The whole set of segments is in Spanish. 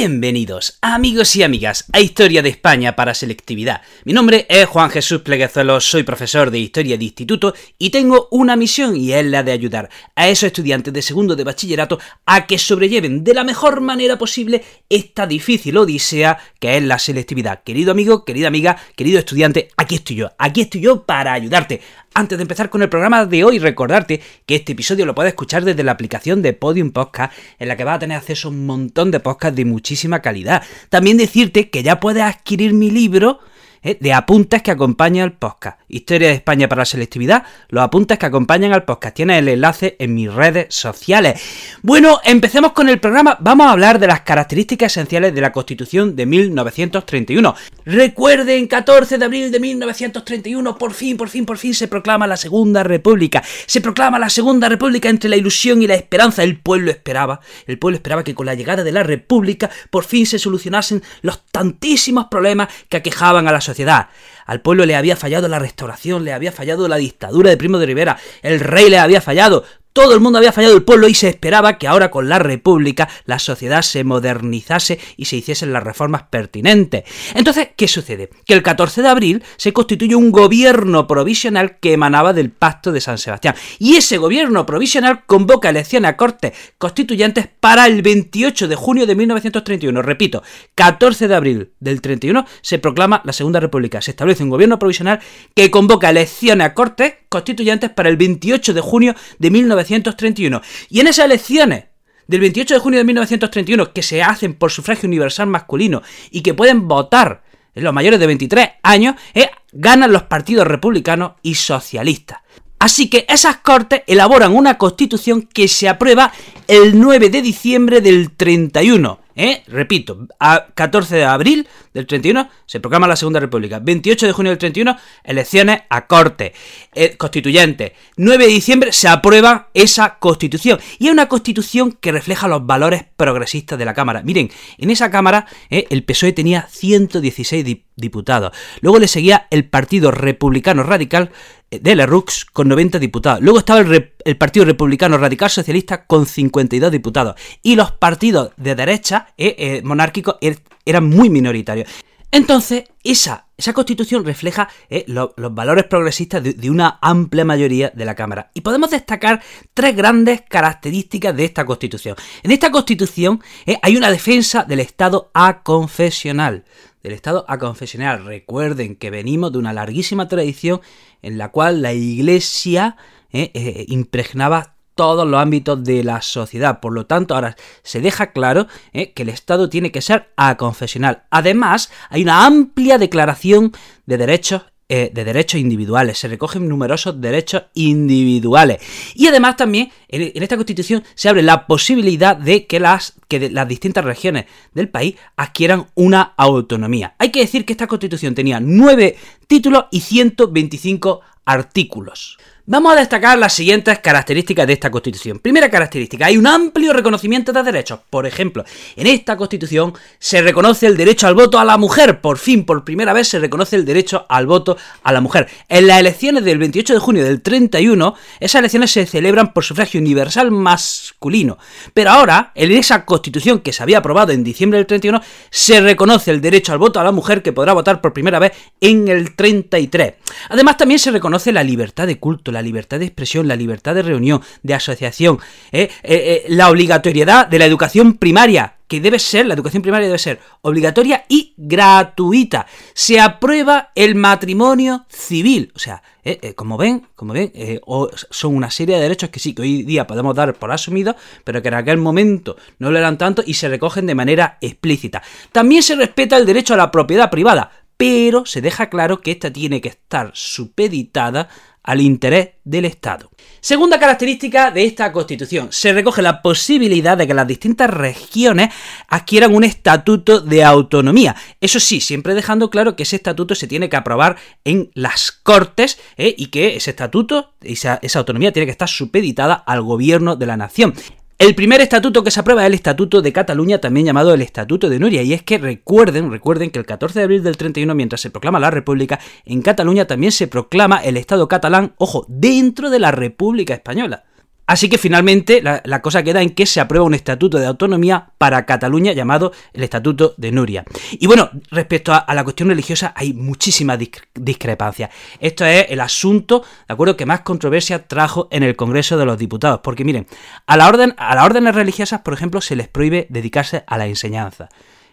Bienvenidos, amigos y amigas, a Historia de España para Selectividad. Mi nombre es Juan Jesús Pleguezuelos, soy profesor de Historia de Instituto y tengo una misión y es la de ayudar a esos estudiantes de segundo de bachillerato a que sobrelleven de la mejor manera posible esta difícil odisea que es la selectividad. Querido amigo, querida amiga, querido estudiante, aquí estoy yo, aquí estoy yo para ayudarte antes de empezar con el programa de hoy, recordarte que este episodio lo puedes escuchar desde la aplicación de Podium Podcast, en la que vas a tener acceso a un montón de podcasts de muchísima calidad. También decirte que ya puedes adquirir mi libro ¿eh? de apuntes que acompañan al podcast. Historia de España para la selectividad, los apuntes que acompañan al podcast. Tienes el enlace en mis redes sociales. Bueno, empecemos con el programa. Vamos a hablar de las características esenciales de la Constitución de 1931. Recuerden, 14 de abril de 1931, por fin, por fin, por fin se proclama la Segunda República. Se proclama la Segunda República entre la ilusión y la esperanza. El pueblo esperaba, el pueblo esperaba que con la llegada de la República por fin se solucionasen los tantísimos problemas que aquejaban a la sociedad. Al pueblo le había fallado la restauración, le había fallado la dictadura de Primo de Rivera, el rey le había fallado, todo el mundo había fallado el pueblo y se esperaba que ahora con la República la sociedad se modernizase y se hiciesen las reformas pertinentes. Entonces, ¿qué sucede? Que el 14 de abril se constituye un gobierno provisional que emanaba del Pacto de San Sebastián. Y ese gobierno provisional convoca elecciones a cortes constituyentes para el 28 de junio de 1931. Repito, 14 de abril del 31 se proclama la Segunda República. Se establece un gobierno provisional que convoca elecciones a cortes constituyentes para el 28 de junio de 1931. Y en esas elecciones del 28 de junio de 1931, que se hacen por sufragio universal masculino y que pueden votar los mayores de 23 años, eh, ganan los partidos republicanos y socialistas. Así que esas cortes elaboran una constitución que se aprueba el 9 de diciembre del 31. ¿Eh? Repito, a 14 de abril del 31 se proclama la Segunda República. 28 de junio del 31, elecciones a corte eh, constituyente. 9 de diciembre se aprueba esa constitución. Y es una constitución que refleja los valores progresistas de la Cámara. Miren, en esa Cámara eh, el PSOE tenía 116 diputados. Luego le seguía el Partido Republicano Radical de la RUX con 90 diputados. Luego estaba el, Partido Republicano Radical Socialista con 52 diputados. Y los partidos de derecha eh, eh, monárquicos er, eran muy minoritarios. Entonces, esa, esa constitución refleja eh, lo, los valores progresistas de, una amplia mayoría de la Cámara. Y podemos destacar tres grandes características de esta constitución. En esta constitución eh, hay una defensa del Estado aconfesional. Del Estado aconfesional. Recuerden que venimos de una larguísima tradición en la cual la Iglesia eh, impregnaba todos los ámbitos de la sociedad. Por lo tanto, ahora se deja claro eh, que el Estado tiene que ser aconfesional. Además, hay una amplia declaración de derechos eh, de derechos individuales, se recogen numerosos derechos individuales. Y además también en, esta constitución se abre la posibilidad de que, las, que las distintas regiones del país adquieran una autonomía. Hay que decir que esta constitución tenía 9 títulos y 125 artículos. Vamos a destacar las siguientes características de esta Constitución. Primera característica, hay un amplio reconocimiento de derechos. Por ejemplo, en esta Constitución se reconoce el derecho al voto a la mujer. Por fin, por primera vez, se reconoce el derecho al voto a la mujer. En las elecciones del 28 de junio del 31, esas elecciones se celebran por sufragio universal masculino. Pero ahora, en esa Constitución que se había aprobado en diciembre del 31, se reconoce el derecho al voto a la mujer que podrá votar por primera vez en el 33. Además, también se reconoce la libertad de culto, la libertad de expresión, la libertad de reunión, de asociación, ¿eh? Eh, eh, la obligatoriedad de la educación primaria, que debe ser, la educación primaria debe ser obligatoria y gratuita. Se aprueba el matrimonio civil. O sea, como ven, como ven, son una serie de derechos que sí, que hoy día podemos dar por asumidos, pero que en aquel momento no lo eran tanto y se recogen de manera explícita. También se respeta el derecho a la propiedad privada, pero se deja claro que esta tiene que estar supeditada al interés del Estado. Segunda característica de esta Constitución, se recoge la posibilidad de que las distintas regiones adquieran un estatuto de autonomía. Eso sí, siempre dejando claro que ese estatuto se tiene que aprobar en las Cortes ¿eh? y que ese estatuto, esa, esa autonomía tiene que estar supeditada al gobierno de la nación. El primer estatuto que se aprueba es el Estatuto de Cataluña, también llamado el Estatuto de Nuria, y es que recuerden, recuerden que el 14 de abril del 31, mientras se proclama la República, en Cataluña también se proclama el Estado catalán, ojo, dentro de la República Española. Así que finalmente la, cosa queda en que se aprueba un estatuto de autonomía para Cataluña llamado el Estatuto de Nuria. Y bueno, respecto a, la cuestión religiosa hay muchísimas discrepancias. Esto es el asunto, ¿de acuerdo?, que más controversia trajo en el Congreso de los Diputados. Porque miren, a, la orden, a las órdenes religiosas, por ejemplo, se les prohíbe dedicarse a la enseñanza.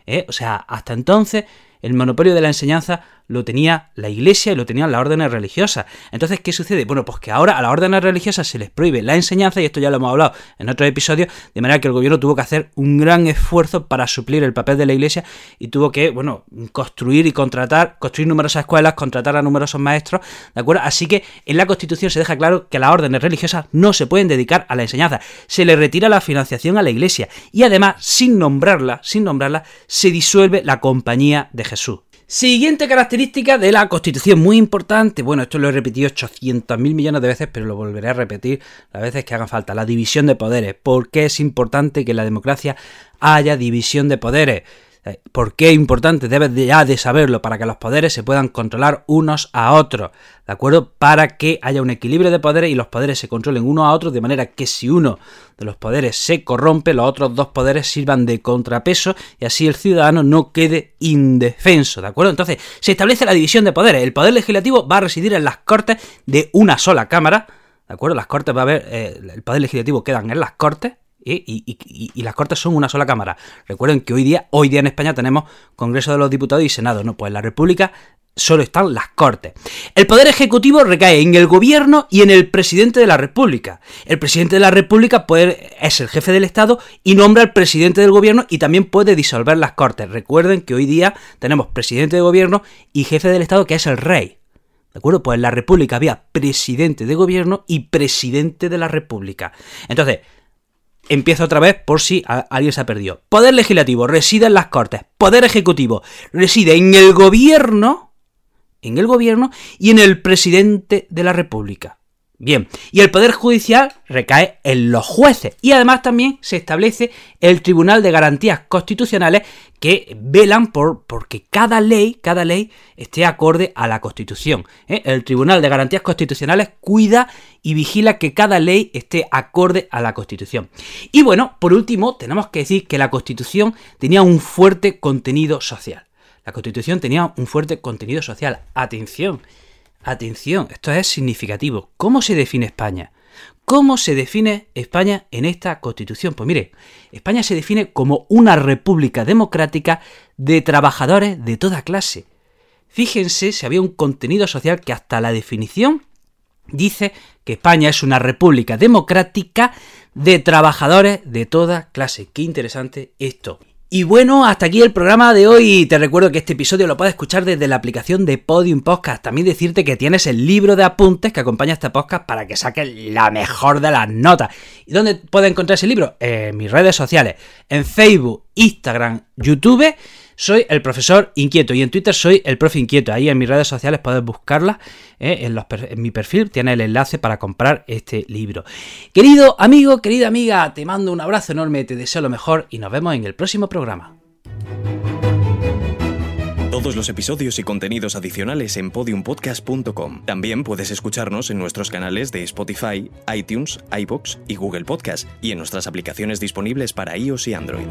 ¿eh? O sea, hasta entonces el monopolio de la enseñanza lo tenía la iglesia y lo tenían las órdenes religiosas. Entonces, ¿qué sucede? Bueno, pues que ahora a las órdenes religiosas se les prohíbe la enseñanza, y esto ya lo hemos hablado en otros episodios, de manera que el gobierno tuvo que hacer un gran esfuerzo para suplir el papel de la iglesia y tuvo que, bueno, construir y contratar, construir numerosas escuelas, contratar a numerosos maestros, ¿de acuerdo? Así que en la Constitución se deja claro que las órdenes religiosas no se pueden dedicar a la enseñanza, se le retira la financiación a la iglesia y además, sin nombrarla, sin nombrarla, se disuelve la compañía de Jesús. Siguiente característica de la Constitución, muy importante. Bueno, esto lo he repetido 800 mil millones de veces, pero lo volveré a repetir las veces que hagan falta. La división de poderes. ¿Por qué es importante que en la democracia haya división de poderes? Eh, ¿Por qué es importante? Debes ya de saberlo para que los poderes se puedan controlar unos a otros, ¿de acuerdo? Para que haya un equilibrio de poderes y los poderes se controlen unos a otros de manera que si uno de los poderes se corrompe, los otros dos poderes sirvan de contrapeso y así el ciudadano no quede indefenso, ¿de acuerdo? Entonces, se establece la división de poderes. El poder legislativo va a residir en las cortes de una sola cámara, ¿de acuerdo? Las cortes va a haber, eh, el poder legislativo quedan en las cortes, y, las Cortes son una sola Cámara. Recuerden que hoy día, hoy día en España tenemos Congreso de los Diputados y Senado. No, pues en la República solo están las Cortes. El Poder Ejecutivo recae en el Gobierno y en el Presidente de la República. El Presidente de la República puede, es el jefe del Estado y nombra al Presidente del Gobierno y también puede disolver las Cortes. Recuerden que hoy día tenemos Presidente de Gobierno y jefe del Estado que es el Rey. ¿De acuerdo? Pues en la República había Presidente de Gobierno y Presidente de la República. Entonces, Empiezo otra vez por si alguien se ha perdido. Poder legislativo reside en las Cortes. Poder ejecutivo reside en el gobierno, en el gobierno y en el presidente de la República. Bien, y el Poder Judicial recae en los jueces y además también se establece el Tribunal de Garantías Constitucionales que velan por que cada ley, cada ley esté acorde a la Constitución. ¿eh? El Tribunal de Garantías Constitucionales cuida y vigila que cada ley esté acorde a la Constitución. Y bueno, por último, tenemos que decir que la Constitución tenía un fuerte contenido social. La Constitución tenía un fuerte contenido social. Atención, Atención, esto es significativo. ¿Cómo se define España? ¿Cómo se define España en esta constitución? Pues mire, España se define como una república democrática de trabajadores de toda clase. Fíjense si había un contenido social que hasta la definición dice que España es una república democrática de trabajadores de toda clase. Qué interesante esto. Y bueno, hasta aquí el programa de hoy. Te recuerdo que este episodio lo puedes escuchar desde la aplicación de Podium Podcast. También decirte que tienes el libro de apuntes que acompaña este podcast para que saques la mejor de las notas. ¿Y dónde puedes encontrar ese libro? En mis redes sociales. En Facebook, Instagram, YouTube soy el profesor inquieto y en Twitter soy el profe inquieto. Ahí en mis redes sociales puedes buscarla. Eh, en, mi perfil tiene el enlace para comprar este libro. Querido amigo, querida amiga, te mando un abrazo enorme, te deseo lo mejor y nos vemos en el próximo programa. Todos los episodios y contenidos adicionales en podiumpodcast.com. También puedes escucharnos en nuestros canales de Spotify, iTunes, iBox y Google Podcast y en nuestras aplicaciones disponibles para iOS y Android.